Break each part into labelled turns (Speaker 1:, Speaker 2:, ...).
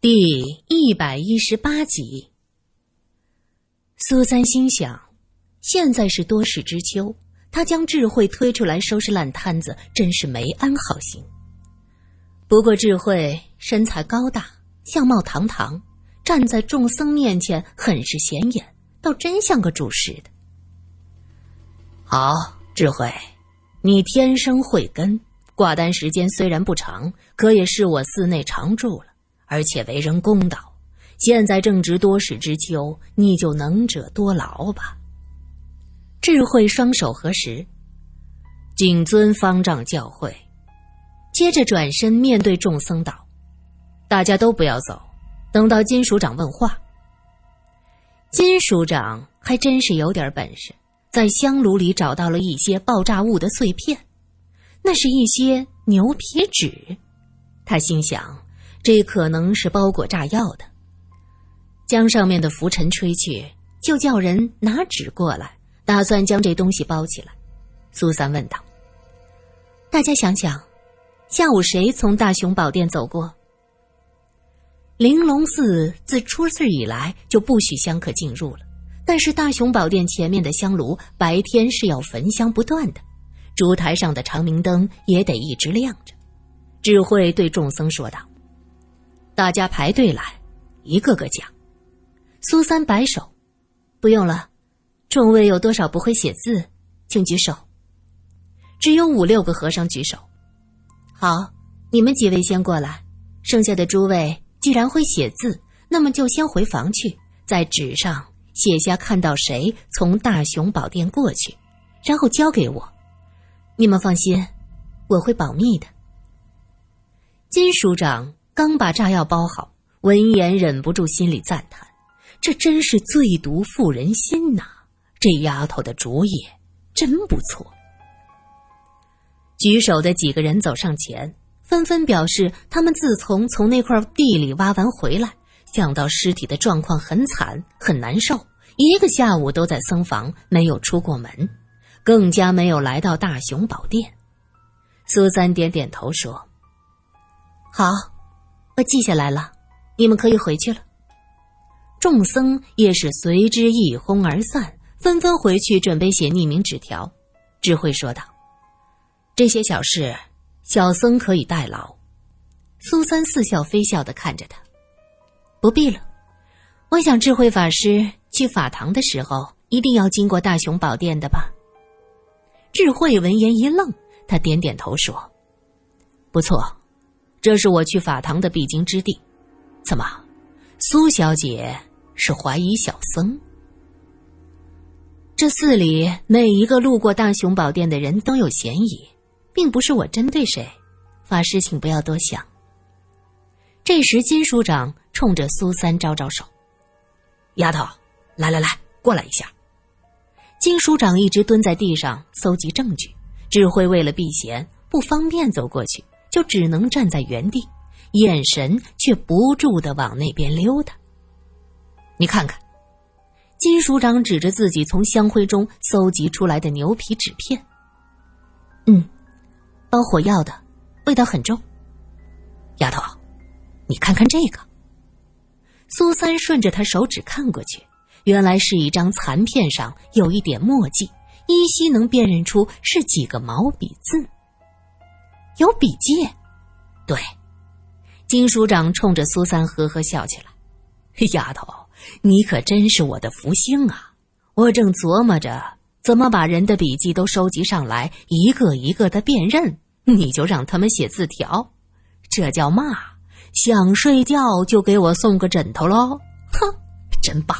Speaker 1: 第一百一十八集。苏三心想，现在是多事之秋，他将智慧推出来收拾烂摊子，真是没安好心。不过智慧身材高大，相貌堂堂，站在众僧面前很是显眼，倒真像个主事的。好，智慧，你天生慧根，挂单时间虽然不长，可也是我寺内常住了。而且为人公道，现在正值多事之秋，你就能者多劳吧。智慧双手合十，谨遵方丈教诲。接着转身面对众僧道：“大家都不要走，等到金署长问话。”金署长还真是有点本事，在香炉里找到了一些爆炸物的碎片，那是一些牛皮纸。他心想。这可能是包裹炸药的。将上面的浮尘吹去，就叫人拿纸过来，打算将这东西包起来。苏三问道：“大家想想，下午谁从大雄宝殿走过？玲珑寺自出事以来就不许香客进入了，但是大雄宝殿前面的香炉白天是要焚香不断的，烛台上的长明灯也得一直亮着。”智慧对众僧说道。大家排队来，一个个讲。苏三摆手，不用了。众位有多少不会写字，请举手。只有五六个和尚举手。好，你们几位先过来。剩下的诸位既然会写字，那么就先回房去，在纸上写下看到谁从大雄宝殿过去，然后交给我。你们放心，我会保密的。金署长。刚把炸药包好，闻言忍不住心里赞叹：“这真是最毒妇人心呐！这丫头的主意真不错。”举手的几个人走上前，纷纷表示他们自从从那块地里挖完回来，想到尸体的状况很惨很难受，一个下午都在僧房没有出过门，更加没有来到大雄宝殿。苏三点点头说：“好。”我记下来了，你们可以回去了。众僧也是随之一哄而散，纷纷回去准备写匿名纸条。智慧说道：“这些小事，小僧可以代劳。”苏三似笑非笑的看着他：“不必了。我想智慧法师去法堂的时候，一定要经过大雄宝殿的吧？”智慧闻言一愣，他点点头说：“不错。”这是我去法堂的必经之地，怎么，苏小姐是怀疑小僧？这寺里每一个路过大雄宝殿的人都有嫌疑，并不是我针对谁，法师请不要多想。这时金署长冲着苏三招招手：“丫头，来来来，过来一下。”金署长一直蹲在地上搜集证据，智慧为了避嫌，不方便走过去。就只能站在原地，眼神却不住的往那边溜达。你看看，金署长指着自己从香灰中搜集出来的牛皮纸片。嗯，包火药的，味道很重。丫头，你看看这个。苏三顺着他手指看过去，原来是一张残片，上有一点墨迹，依稀能辨认出是几个毛笔字。有笔记，对，金署长冲着苏三呵呵笑起来。丫头，你可真是我的福星啊！我正琢磨着怎么把人的笔记都收集上来，一个一个的辨认，你就让他们写字条，这叫嘛？想睡觉就给我送个枕头喽！哼，真棒！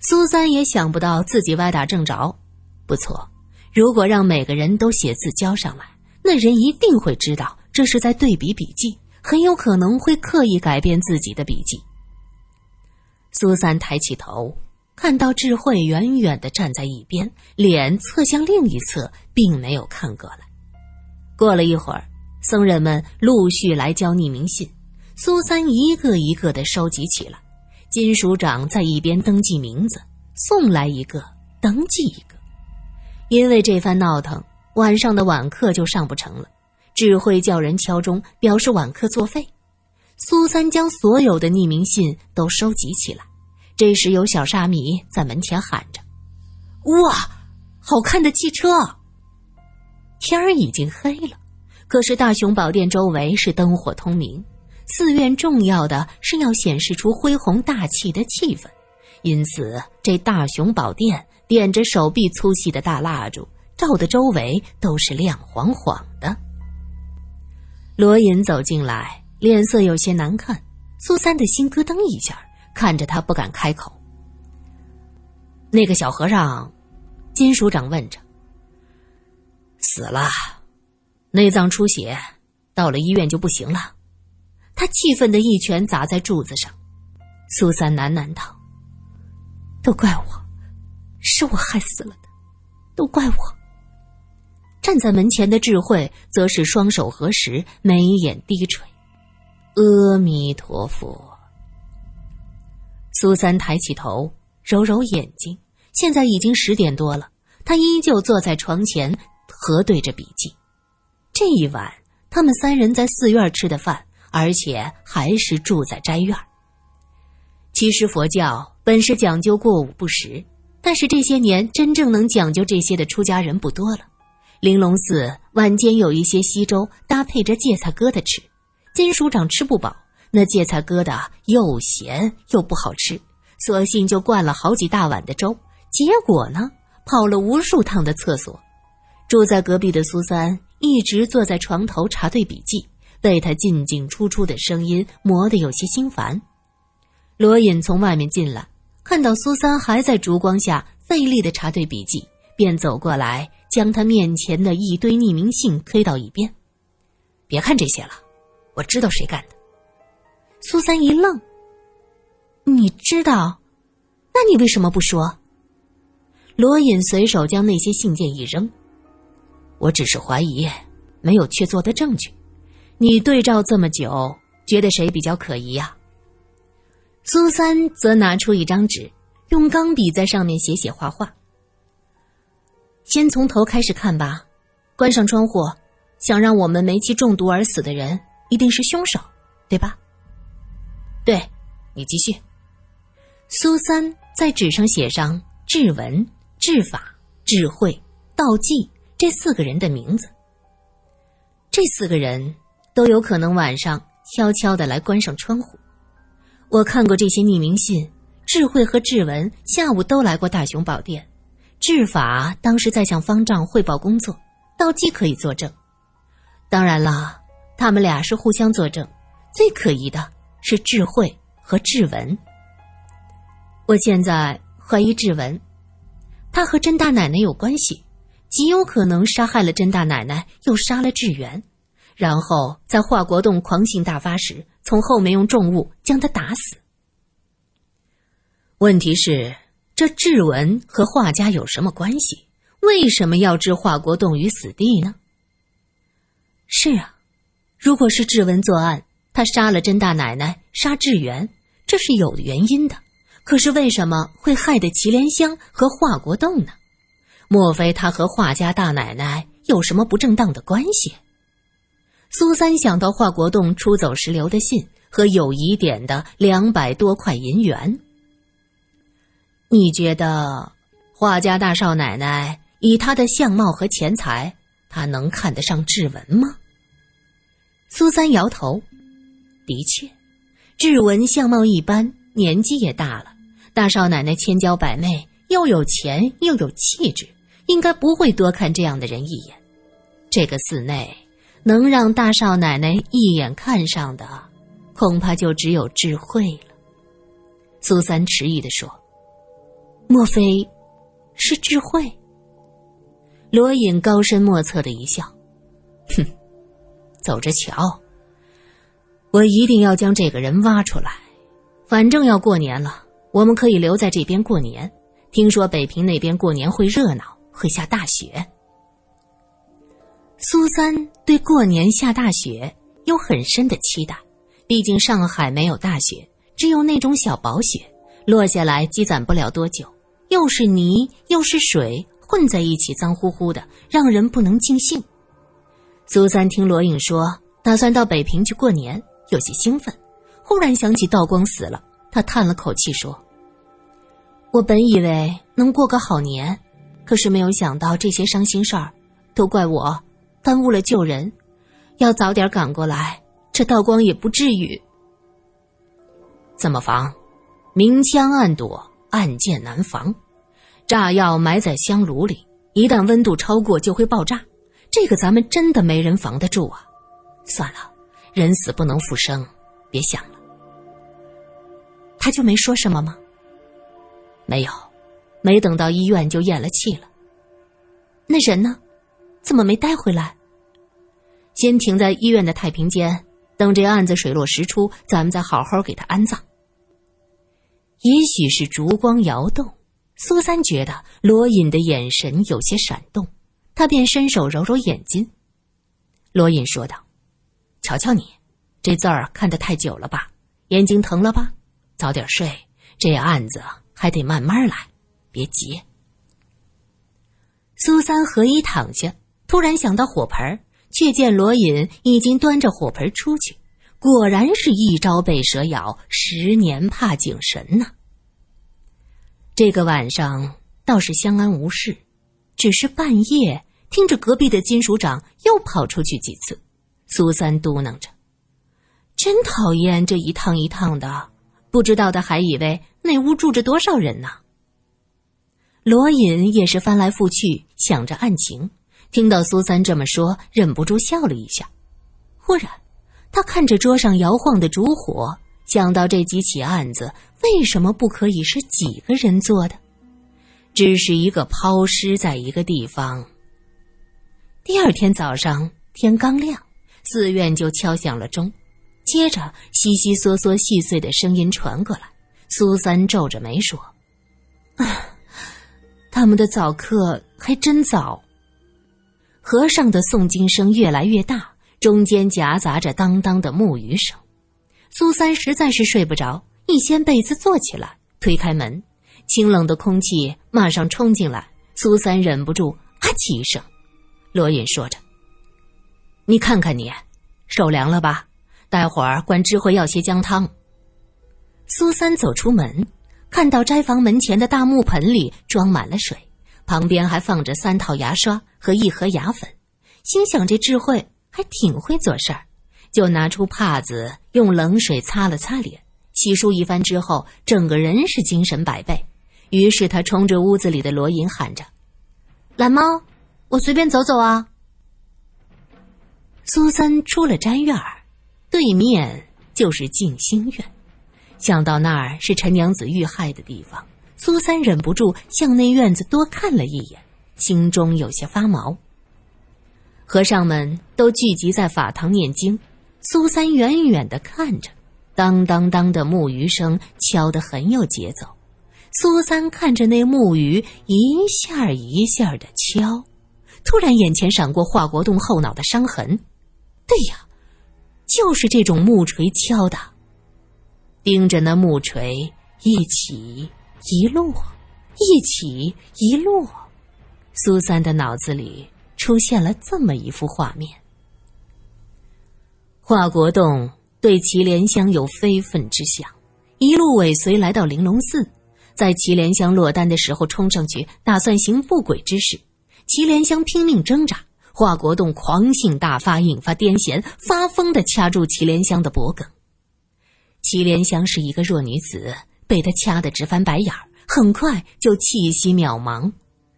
Speaker 1: 苏三也想不到自己歪打正着，不错，如果让每个人都写字交上来。那人一定会知道这是在对比笔记，很有可能会刻意改变自己的笔记。苏三抬起头，看到智慧远远的站在一边，脸侧向另一侧，并没有看过来。过了一会儿，僧人们陆续来交匿名信，苏三一个一个的收集起来。金署长在一边登记名字，送来一个，登记一个。因为这番闹腾。晚上的晚课就上不成了，智慧叫人敲钟表示晚课作废。苏三将所有的匿名信都收集起来。这时，有小沙弥在门前喊着：“哇，好看的汽车！”天儿已经黑了，可是大雄宝殿周围是灯火通明。寺院重要的是要显示出恢宏大气的气氛，因此这大雄宝殿点着手臂粗细的大蜡烛，照的周围都是亮晃晃的。罗隐走进来，脸色有些难看。苏三的心咯噔一下，看着他不敢开口。那个小和尚，金署长问着：“死了，内脏出血，到了医院就不行了。”他气愤的一拳砸在柱子上，苏三喃喃道：“都怪我，是我害死了他，都怪我。”站在门前的智慧则是双手合十，眉眼低垂，“阿弥陀佛。”苏三抬起头，揉揉眼睛，现在已经十点多了，他依旧坐在床前核对着笔记。这一晚，他们三人在寺院吃的饭。而且还是住在斋院。其实佛教本是讲究过午不食，但是这些年真正能讲究这些的出家人不多了。玲珑寺晚间有一些稀粥搭配着芥菜疙瘩吃，金署长吃不饱，那芥菜疙瘩又咸又不好吃，索性就灌了好几大碗的粥。结果呢，跑了无数趟的厕所。住在隔壁的苏三一直坐在床头查对笔记。被他进进出出的声音磨得有些心烦。罗隐从外面进来，看到苏三还在烛光下费力的查对笔记，便走过来，将他面前的一堆匿名信推到一边：“别看这些了，我知道谁干的。”苏三一愣：“你知道？那你为什么不说？”罗隐随手将那些信件一扔：“我只是怀疑，没有确凿的证据。”你对照这么久，觉得谁比较可疑呀？苏三则拿出一张纸，用钢笔在上面写写画画。先从头开始看吧，关上窗户，想让我们煤气中毒而死的人一定是凶手，对吧？对，你继续。苏三在纸上写上智文、智法、智慧、道济这四个人的名字。这四个人。都有可能晚上悄悄的来关上窗户。我看过这些匿名信，智慧和智文下午都来过大雄宝殿，智法当时在向方丈汇报工作，道基可以作证。当然了，他们俩是互相作证。最可疑的是智慧和智文。我现在怀疑智文，他和甄大奶奶有关系，极有可能杀害了甄大奶奶，又杀了智源。然后在华国栋狂性大发时，从后面用重物将他打死。问题是，这志文和画家有什么关系？为什么要置华国栋于死地呢？是啊，如果是志文作案，他杀了甄大奶奶，杀志源，这是有原因的。可是为什么会害得祁连香和华国栋呢？莫非他和画家大奶奶有什么不正当的关系？苏三想到华国栋出走时留的信和有疑点的两百多块银元，你觉得画家大少奶奶以她的相貌和钱财，她能看得上志文吗？苏三摇头，的确，志文相貌一般，年纪也大了。大少奶奶千娇百媚，又有钱又有气质，应该不会多看这样的人一眼。这个寺内。能让大少奶奶一眼看上的，恐怕就只有智慧了。苏三迟疑的说：“莫非是智慧？”罗隐高深莫测的一笑：“哼，走着瞧。我一定要将这个人挖出来。反正要过年了，我们可以留在这边过年。听说北平那边过年会热闹，会下大雪。”苏三对过年下大雪有很深的期待，毕竟上海没有大雪，只有那种小薄雪，落下来积攒不了多久，又是泥又是水混在一起，脏乎乎的，让人不能尽兴。苏三听罗颖说打算到北平去过年，有些兴奋，忽然想起道光死了，他叹了口气说：“我本以为能过个好年，可是没有想到这些伤心事儿，都怪我耽误了救人。要早点赶过来，这道光也不至于。
Speaker 2: 怎么防？明枪暗躲，暗箭难防。炸药埋在香炉里，一旦温度超过，就会爆炸。这个咱们真的没人防得住啊！算了，人死不能复生。”别想了，
Speaker 1: 他就没说什么吗？
Speaker 2: 没有，没等到医院就咽了气了。
Speaker 1: 那人呢？怎么没带回来？
Speaker 2: 先停在医院的太平间，等这案子水落石出，咱们再好好给他安葬。
Speaker 1: 也许是烛光摇动，苏三觉得罗隐的眼神有些闪动，他便伸手揉揉眼睛。
Speaker 2: 罗隐说道：“瞧瞧你。”这字儿看得太久了吧，眼睛疼了吧？早点睡，这案子还得慢慢来，别急。
Speaker 1: 苏三合衣躺下，突然想到火盆，却见罗隐已经端着火盆出去，果然是一朝被蛇咬，十年怕井绳呢。这个晚上倒是相安无事，只是半夜听着隔壁的金署长又跑出去几次，苏三嘟囔着。真讨厌这一趟一趟的，不知道的还以为那屋住着多少人呢。罗隐也是翻来覆去想着案情，听到苏三这么说，忍不住笑了一下。忽然，他看着桌上摇晃的烛火，想到这几起案子为什么不可以是几个人做的，只是一个抛尸在一个地方。第二天早上天刚亮，寺院就敲响了钟。接着，悉悉嗦嗦、细碎的声音传过来。苏三皱着眉说：“啊，他们的早课还真早。”和尚的诵经声越来越大，中间夹杂着当当的木鱼声。苏三实在是睡不着，一掀被子坐起来，推开门，清冷的空气马上冲进来。苏三忍不住啊起一声。罗隐说着：“你看看你，手凉了吧？”待会儿管智慧要些姜汤。苏三走出门，看到斋房门前的大木盆里装满了水，旁边还放着三套牙刷和一盒牙粉，心想这智慧还挺会做事儿，就拿出帕子用冷水擦了擦脸，洗漱一番之后，整个人是精神百倍。于是他冲着屋子里的罗隐喊着：“懒猫，我随便走走啊。”苏三出了斋院儿。对面就是静心院，想到那儿是陈娘子遇害的地方，苏三忍不住向那院子多看了一眼，心中有些发毛。和尚们都聚集在法堂念经，苏三远远的看着，当当当的木鱼声敲得很有节奏。苏三看着那木鱼一下一下的敲，突然眼前闪过华国栋后脑的伤痕。对呀。就是这种木锤敲的，盯着那木锤一起一落，一起一落，苏三的脑子里出现了这么一幅画面：华国栋对祁连香有非分之想，一路尾随来到玲珑寺，在祁连香落单的时候冲上去，打算行不轨之事，祁连香拼命挣扎。华国栋狂性大发，引发癫痫，发疯的掐住祁连香的脖颈。祁连香是一个弱女子，被他掐得直翻白眼儿，很快就气息渺茫。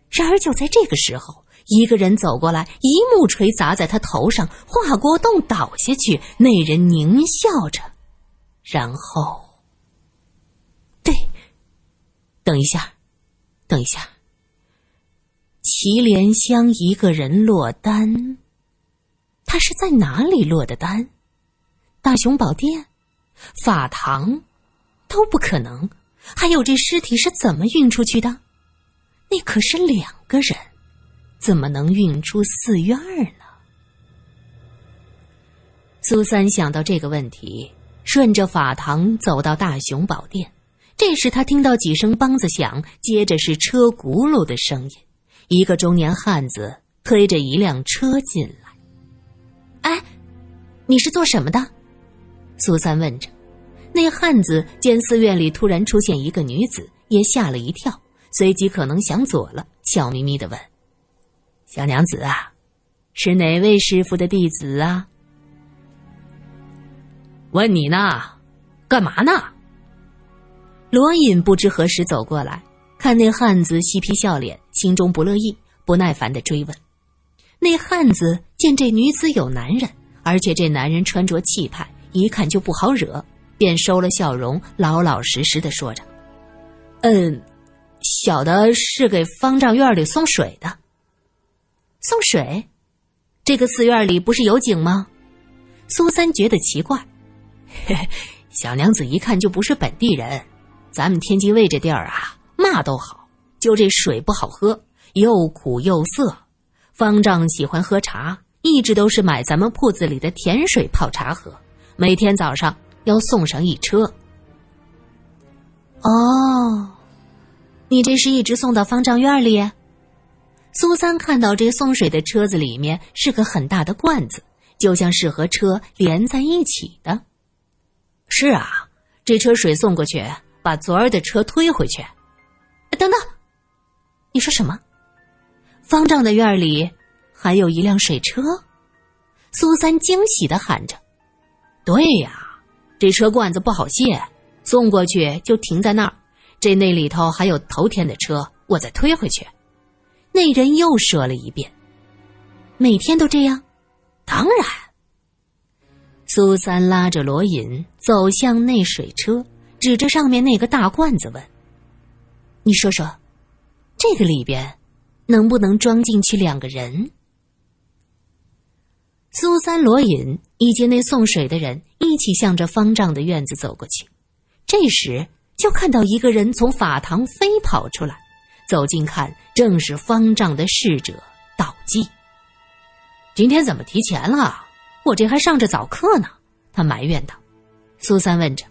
Speaker 1: 然而就在这个时候，一个人走过来，一木锤砸在他头上，华国栋倒下去。那人狞笑着，然后，对，等一下，等一下。祁连香一个人落单，他是在哪里落的单？大雄宝殿、法堂，都不可能。还有这尸体是怎么运出去的？那可是两个人，怎么能运出寺院呢？苏三想到这个问题，顺着法堂走到大雄宝殿。这时他听到几声梆子响，接着是车轱辘的声音。一个中年汉子推着一辆车进来。哎，你是做什么的？苏三问着。
Speaker 2: 那汉子见寺院里突然出现一个女子，也吓了一跳，随即可能想左了，笑眯眯的问：“小娘子啊，是哪位师傅的弟子啊？”
Speaker 3: 问你呢，干嘛呢？
Speaker 2: 罗隐不知何时走过来，看那汉子嬉皮笑脸，心中不乐意，不耐烦的追问。那汉子见这女子有男人，而且这男人穿着气派，一看就不好惹。便收了笑容，老老实实的说着：“
Speaker 3: 嗯，小的是给方丈院里送水的。
Speaker 2: 送水？这个寺院里不是有井吗？”苏三觉得奇怪。
Speaker 3: 嘿嘿，小娘子一看就不是本地人。咱们天津卫这地儿啊，嘛都好，就这水不好喝，又苦又涩。方丈喜欢喝茶，一直都是买咱们铺子里的甜水泡茶喝，每天早上。要送上一车。
Speaker 2: 哦，你这是一直送到方丈院里？苏三看到这送水的车子里面是个很大的罐子，就像是和车连在一起的。
Speaker 3: 是啊，这车水送过去，把昨儿的车推回去。
Speaker 2: 等等，你说什么？方丈的院里还有一辆水车？苏三惊喜的喊着：“
Speaker 3: 对呀！”这车罐子不好卸，送过去就停在那儿。这那里头还有头天的车，我再推回去。
Speaker 2: 那人又说了一遍：“每天都这样？”
Speaker 3: 当然。
Speaker 2: 苏三拉着罗隐走向那水车，指着上面那个大罐子问：“你说说，这个里边能不能装进去两个人？”苏三、罗隐以及那送水的人一起向着方丈的院子走过去。这时，就看到一个人从法堂飞跑出来，走近看，正是方丈的侍者道济。
Speaker 3: 今天怎么提前了？我这还上着早课呢。他埋怨道。
Speaker 2: 苏三问着：“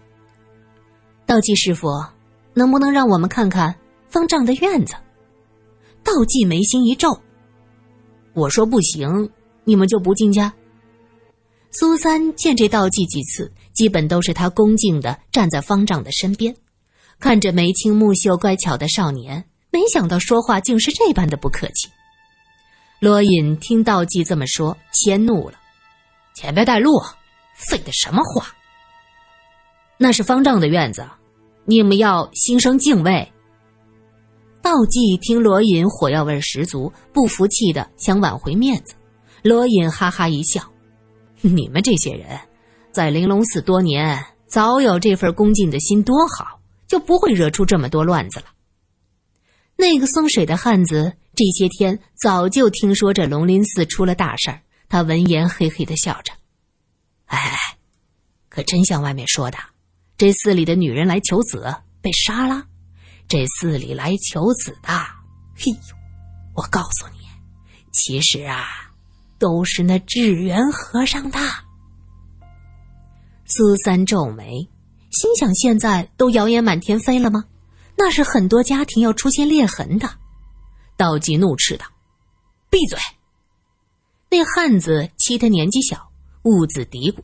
Speaker 2: 道济师傅，能不能让我们看看方丈的院子？”道济眉心一皱：“
Speaker 3: 我说不行。”你们就不进家？
Speaker 2: 苏三见这道济几次，基本都是他恭敬的站在方丈的身边，看着眉清目秀、乖巧的少年，没想到说话竟是这般的不客气。罗隐听道济这么说，先怒了：“
Speaker 3: 前边带路，废的什么话？那是方丈的院子，你们要心生敬畏。”
Speaker 2: 道济听罗隐火药味十足，不服气的想挽回面子。罗隐哈哈一笑：“
Speaker 3: 你们这些人，在玲珑寺多年，早有这份恭敬的心，多好，就不会惹出这么多乱子了。”
Speaker 2: 那个送水的汉子这些天早就听说这龙林寺出了大事儿，他闻言嘿嘿的笑着：“
Speaker 3: 哎，可真像外面说的，这寺里的女人来求子被杀了？这寺里来求子的，嘿呦，我告诉你，其实啊。”都是那智源和尚的。
Speaker 2: 苏三皱眉，心想：现在都谣言满天飞了吗？那是很多家庭要出现裂痕的。
Speaker 3: 道济怒斥道：“闭嘴！”
Speaker 2: 那汉子欺他年纪小，兀自嘀咕：“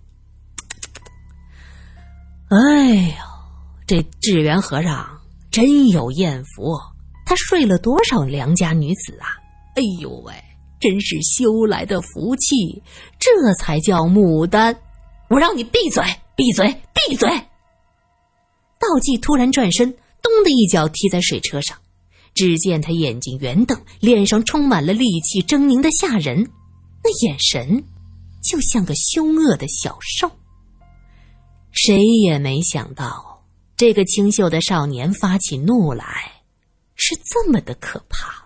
Speaker 3: 哎呦，这智源和尚真有艳福，他睡了多少良家女子啊！哎呦喂！”真是修来的福气，这才叫牡丹！我让你闭嘴，闭嘴，闭嘴！
Speaker 2: 道济突然转身，咚的一脚踢在水车上。只见他眼睛圆瞪，脸上充满了戾气，狰狞的吓人，那眼神就像个凶恶的小兽。谁也没想到，这个清秀的少年发起怒来，是这么的可怕。